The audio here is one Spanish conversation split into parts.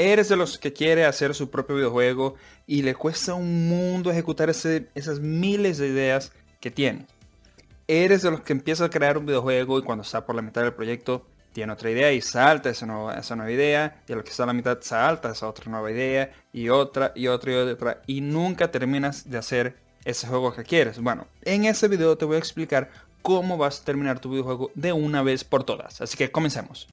Eres de los que quiere hacer su propio videojuego y le cuesta un mundo ejecutar esas miles de ideas que tiene. Eres de los que empieza a crear un videojuego y cuando está por la mitad del proyecto tiene otra idea y salta esa nueva, esa nueva idea y a lo que está a la mitad salta esa otra nueva idea y otra y otra y otra y nunca terminas de hacer ese juego que quieres. Bueno, en este video te voy a explicar cómo vas a terminar tu videojuego de una vez por todas. Así que comencemos.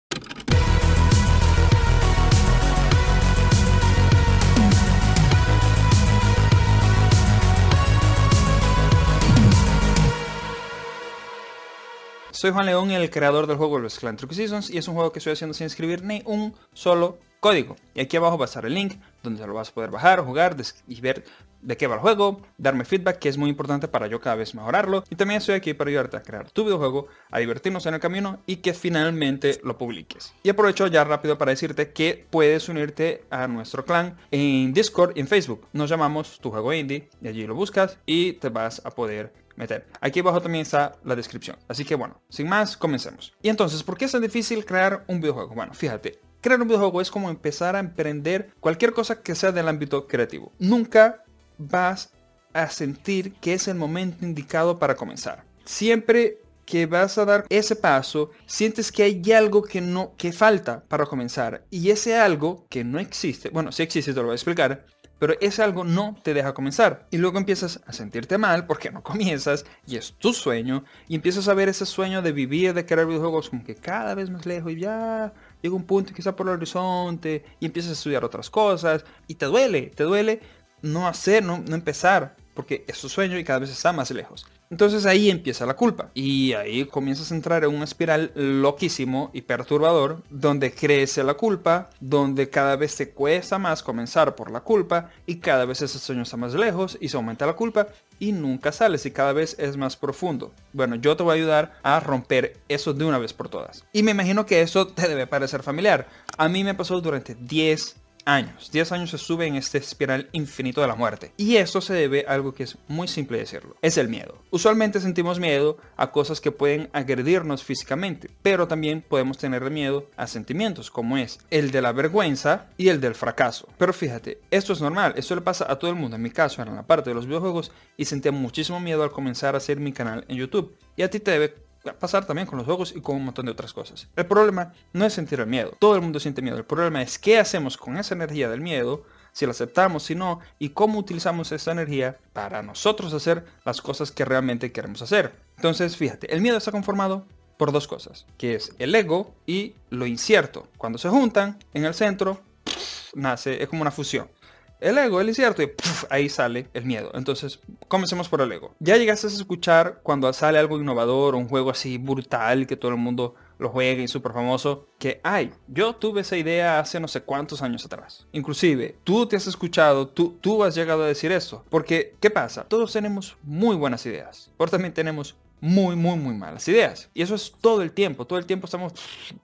Soy Juan León, el creador del juego Los Clan Seasons y es un juego que estoy haciendo sin escribir ni un solo código. Y aquí abajo va a estar el link donde lo vas a poder bajar, jugar y ver de qué va el juego, darme feedback que es muy importante para yo cada vez mejorarlo. Y también estoy aquí para ayudarte a crear tu videojuego, a divertirnos en el camino y que finalmente lo publiques. Y aprovecho ya rápido para decirte que puedes unirte a nuestro clan en Discord y en Facebook. Nos llamamos Tu Juego Indie y allí lo buscas y te vas a poder meter. Aquí abajo también está la descripción. Así que bueno, sin más, comencemos. Y entonces, ¿por qué es tan difícil crear un videojuego? Bueno, fíjate, crear un videojuego es como empezar a emprender cualquier cosa que sea del ámbito creativo. Nunca vas a sentir que es el momento indicado para comenzar. Siempre que vas a dar ese paso, sientes que hay algo que no que falta para comenzar y ese algo que no existe, bueno, si existe te lo voy a explicar, pero ese algo no te deja comenzar. Y luego empiezas a sentirte mal porque no comienzas y es tu sueño. Y empiezas a ver ese sueño de vivir, de crear videojuegos como que cada vez más lejos y ya llega un punto quizá por el horizonte y empiezas a estudiar otras cosas y te duele, te duele no hacer, no, no empezar porque es tu sueño y cada vez está más lejos. Entonces ahí empieza la culpa y ahí comienzas a entrar en una espiral loquísimo y perturbador donde crece la culpa, donde cada vez te cuesta más comenzar por la culpa y cada vez ese sueño está más lejos y se aumenta la culpa y nunca sales y cada vez es más profundo. Bueno, yo te voy a ayudar a romper eso de una vez por todas. Y me imagino que eso te debe parecer familiar. A mí me pasó durante 10 años. 10 años se sube en este espiral infinito de la muerte. Y esto se debe a algo que es muy simple decirlo. Es el miedo. Usualmente sentimos miedo a cosas que pueden agredirnos físicamente, pero también podemos tener miedo a sentimientos como es el de la vergüenza y el del fracaso. Pero fíjate, esto es normal, esto le pasa a todo el mundo. En mi caso era en la parte de los videojuegos y sentía muchísimo miedo al comenzar a hacer mi canal en YouTube. Y a ti te debe pasar también con los juegos y con un montón de otras cosas. El problema no es sentir el miedo, todo el mundo siente miedo, el problema es qué hacemos con esa energía del miedo, si la aceptamos, si no, y cómo utilizamos esa energía para nosotros hacer las cosas que realmente queremos hacer. Entonces, fíjate, el miedo está conformado por dos cosas, que es el ego y lo incierto. Cuando se juntan en el centro, nace, es como una fusión el ego, el incierto, y ahí sale el miedo. Entonces, comencemos por el ego. Ya llegaste a escuchar cuando sale algo innovador, un juego así brutal, que todo el mundo lo juegue y súper famoso, que, ay, yo tuve esa idea hace no sé cuántos años atrás. Inclusive, tú te has escuchado, tú, tú has llegado a decir eso. Porque, ¿qué pasa? Todos tenemos muy buenas ideas, pero también tenemos muy, muy, muy malas ideas. Y eso es todo el tiempo, todo el tiempo estamos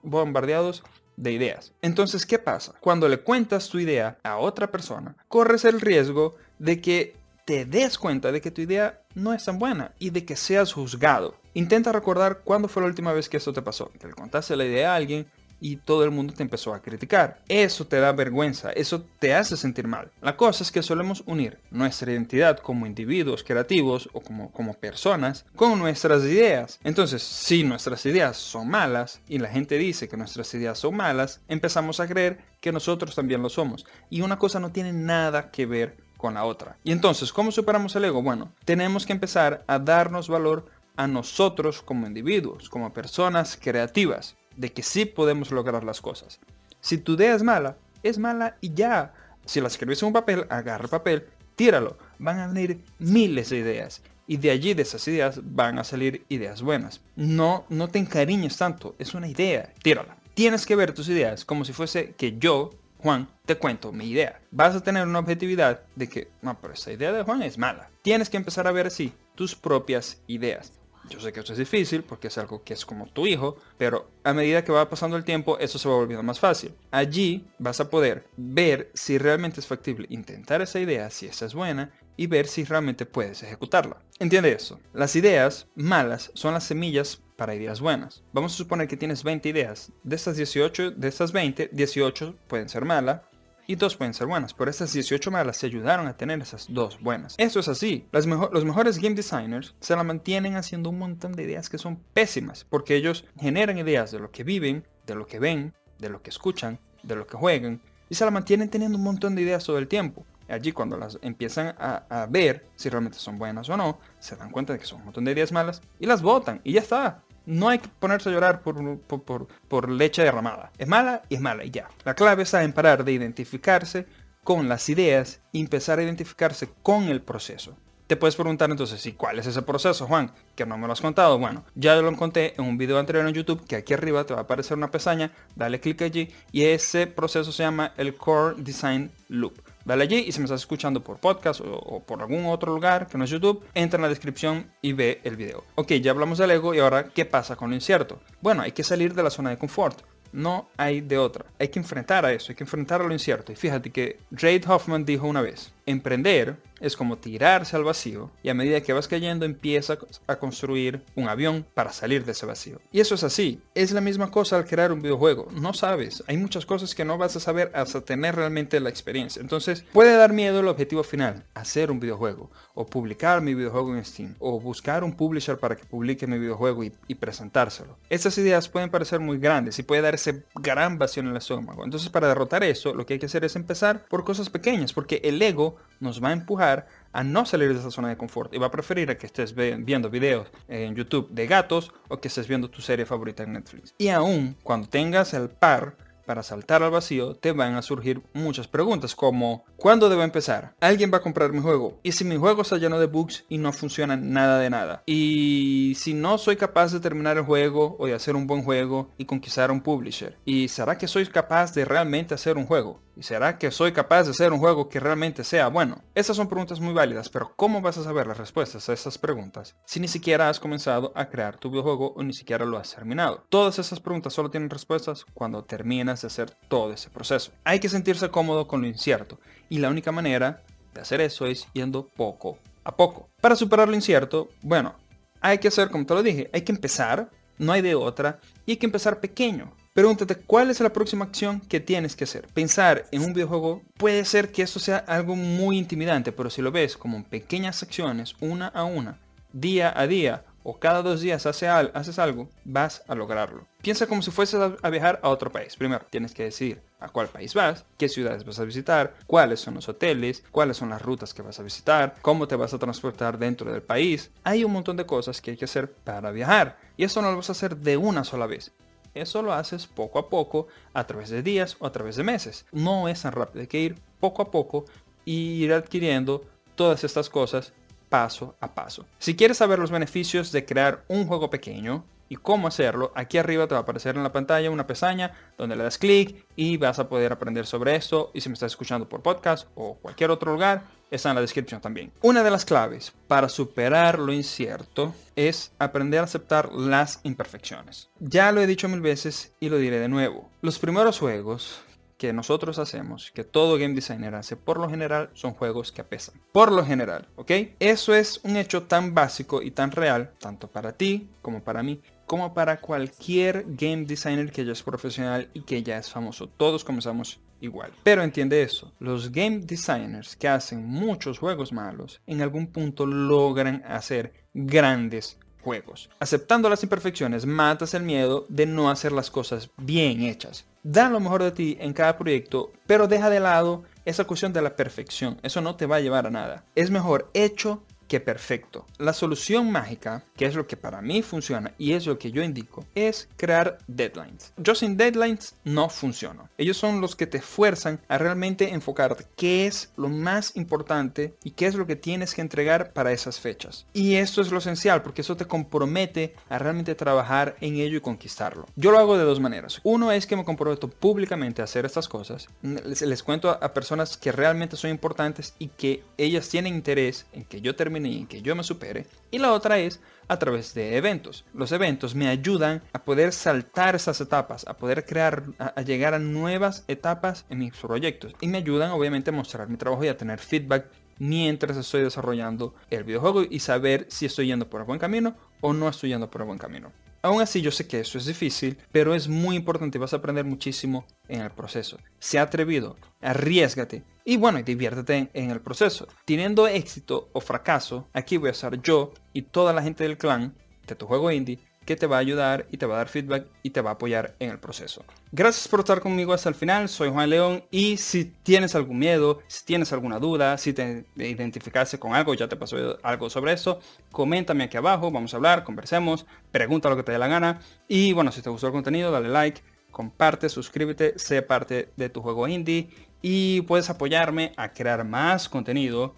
bombardeados de ideas. Entonces, ¿qué pasa? Cuando le cuentas tu idea a otra persona, corres el riesgo de que te des cuenta de que tu idea no es tan buena y de que seas juzgado. Intenta recordar cuándo fue la última vez que esto te pasó, que le contaste la idea a alguien y todo el mundo te empezó a criticar. Eso te da vergüenza, eso te hace sentir mal. La cosa es que solemos unir nuestra identidad como individuos creativos o como, como personas con nuestras ideas. Entonces, si nuestras ideas son malas y la gente dice que nuestras ideas son malas, empezamos a creer que nosotros también lo somos. Y una cosa no tiene nada que ver con la otra. Y entonces, ¿cómo superamos el ego? Bueno, tenemos que empezar a darnos valor a nosotros como individuos, como personas creativas de que sí podemos lograr las cosas. Si tu idea es mala, es mala y ya. Si la escribes en un papel, agarra el papel, tíralo. Van a venir miles de ideas. Y de allí, de esas ideas, van a salir ideas buenas. No, no te encariñes tanto. Es una idea. Tírala. Tienes que ver tus ideas como si fuese que yo, Juan, te cuento mi idea. Vas a tener una objetividad de que, no, pero esa idea de Juan es mala. Tienes que empezar a ver así tus propias ideas. Yo sé que esto es difícil porque es algo que es como tu hijo, pero a medida que va pasando el tiempo, eso se va volviendo más fácil. Allí vas a poder ver si realmente es factible intentar esa idea, si esa es buena, y ver si realmente puedes ejecutarla. Entiende eso. Las ideas malas son las semillas para ideas buenas. Vamos a suponer que tienes 20 ideas. De estas 18, de estas 20, 18 pueden ser malas y dos pueden ser buenas, pero estas 18 malas se ayudaron a tener esas dos buenas. Eso es así. Los mejores game designers se la mantienen haciendo un montón de ideas que son pésimas, porque ellos generan ideas de lo que viven, de lo que ven, de lo que escuchan, de lo que juegan, y se la mantienen teniendo un montón de ideas todo el tiempo. Allí cuando las empiezan a, ver si realmente son buenas o no, se dan cuenta de que son un montón de ideas malas y las votan y ya está. No hay que ponerse a llorar por, leche derramada. Es mala y es mala y ya. La clave está en parar de identificarse con las ideas y empezar a identificarse con el proceso. Te puedes preguntar entonces, ¿y cuál es ese proceso, Juan? Que no me lo has contado. Bueno, ya lo conté en un video anterior en YouTube, que aquí arriba te va a aparecer una pestaña, dale clic allí, y ese proceso se llama el Core Design Loop. Dale allí y si me estás escuchando por podcast o, por algún otro lugar que no es YouTube, entra en la descripción y ve el video. Ok, ya hablamos del ego y ahora, ¿qué pasa con lo incierto? Bueno, hay que salir de la zona de confort. No hay de otra. Hay que enfrentar a eso, hay que enfrentar a lo incierto. Y fíjate que Reid Hoffman dijo una vez, emprender es como tirarse al vacío y a medida que vas cayendo empieza a construir un avión para salir de ese vacío. Y eso es así, es la misma cosa al crear un videojuego, no sabes, hay muchas cosas que no vas a saber hasta tener realmente la experiencia. Entonces puede dar miedo el objetivo final, hacer un videojuego o publicar mi videojuego en Steam o buscar un publisher para que publique mi videojuego y, presentárselo. Estas ideas pueden parecer muy grandes y puede dar ese gran vacío en el estómago. Entonces para derrotar eso lo que hay que hacer es empezar por cosas pequeñas porque el ego nos va a empujar a no salir de esa zona de confort y va a preferir a que estés viendo videos en YouTube de gatos o que estés viendo tu serie favorita en Netflix. Y aún cuando tengas el par para saltar al vacío, te van a surgir muchas preguntas como ¿Cuándo debo empezar? ¿Alguien va a comprar mi juego? ¿Y si mi juego está lleno de bugs y no funciona nada de nada? ¿Y si no soy capaz de terminar el juego o de hacer un buen juego y conquistar un publisher? ¿Y será que soy capaz de realmente hacer un juego? ¿Y será que soy capaz de hacer un juego que realmente sea bueno? Esas son preguntas muy válidas, pero ¿cómo vas a saber las respuestas a esas preguntas si ni siquiera has comenzado a crear tu videojuego o ni siquiera lo has terminado? Todas esas preguntas solo tienen respuestas cuando terminas de hacer todo ese proceso. Hay que sentirse cómodo con lo incierto y la única manera de hacer eso es yendo poco a poco. Para superar lo incierto, bueno, hay que hacer como te lo dije, hay que empezar, no hay de otra, y hay que empezar pequeño. Pregúntate cuál es la próxima acción que tienes que hacer. Pensar en un videojuego puede ser que eso sea algo muy intimidante, pero si lo ves como pequeñas acciones, una a una, día a día, o cada dos días haces algo, vas a lograrlo. Piensa como si fueses a viajar a otro país. Primero, tienes que decidir a cuál país vas, qué ciudades vas a visitar, cuáles son los hoteles, cuáles son las rutas que vas a visitar, cómo te vas a transportar dentro del país. Hay un montón de cosas que hay que hacer para viajar. Y eso no lo vas a hacer de una sola vez. Eso lo haces poco a poco, a través de días o a través de meses. No es tan rápido, hay que ir poco a poco y ir adquiriendo todas estas cosas paso a paso. Si quieres saber los beneficios de crear un juego pequeño y cómo hacerlo, aquí arriba te va a aparecer en la pantalla una pestaña donde le das clic y vas a poder aprender sobre esto. Y si me estás escuchando por podcast o cualquier otro lugar, está en la descripción también. Una de las claves para superar lo incierto es aprender a aceptar las imperfecciones. Ya lo he dicho mil veces y lo diré de nuevo. Los primeros juegos que nosotros hacemos, que todo game designer hace, por lo general son juegos que apesan. Por lo general, ¿ok? Eso es un hecho tan básico y tan real, tanto para ti como para mí, como para cualquier game designer que ya es profesional y que ya es famoso. Todos comenzamos igual. Pero entiende eso, los game designers que hacen muchos juegos malos, en algún punto logran hacer grandes juegos. Aceptando las imperfecciones, matas el miedo de no hacer las cosas bien hechas. Da lo mejor de ti en cada proyecto, pero deja de lado esa cuestión de la perfección. Eso no te va a llevar a nada. Es mejor hecho que perfecto. La solución mágica, que es lo que para mí funciona y es lo que yo indico, es crear deadlines. Yo sin deadlines no funciono. Ellos son los que te fuerzan a realmente enfocarte qué es lo más importante y qué es lo que tienes que entregar para esas fechas. Y esto es lo esencial porque eso te compromete a realmente trabajar en ello y conquistarlo. Yo lo hago de dos maneras. Uno es que me comprometo públicamente a hacer estas cosas. Les, les cuento a, a personas que realmente son importantes y que ellas tienen interés en que yo termine y que yo me supere. Y la otra es a través de eventos. Los eventos me ayudan a poder saltar esas etapas, a poder crear, a, llegar a nuevas etapas en mis proyectos. Y me ayudan obviamente a mostrar mi trabajo y a tener feedback mientras estoy desarrollando el videojuego y saber si estoy yendo por el buen camino o no estoy yendo por el buen camino. Aún así yo sé que eso es difícil, pero es muy importante y vas a aprender muchísimo en el proceso. Sea atrevido, arriesgate y bueno, diviértete en el proceso. Teniendo éxito o fracaso, aquí voy a estar yo y toda la gente del clan de tu juego indie que te va a ayudar y te va a dar feedback y te va a apoyar en el proceso. Gracias por estar conmigo hasta el final, soy Juan León y si tienes algún miedo, si tienes alguna duda, si te identificaste con algo, ya te pasó algo sobre eso, coméntame aquí abajo, vamos a hablar, conversemos, pregunta lo que te dé la gana y bueno, si te gustó el contenido, dale like, comparte, suscríbete, sé parte de tu juego indie y puedes apoyarme a crear más contenido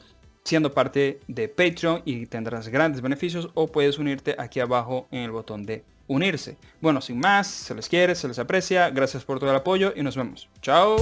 siendo parte de Patreon y tendrás grandes beneficios o puedes unirte aquí abajo en el botón de unirse. Bueno, sin más, se les quiere, se les aprecia, gracias por todo el apoyo y nos vemos. Chao.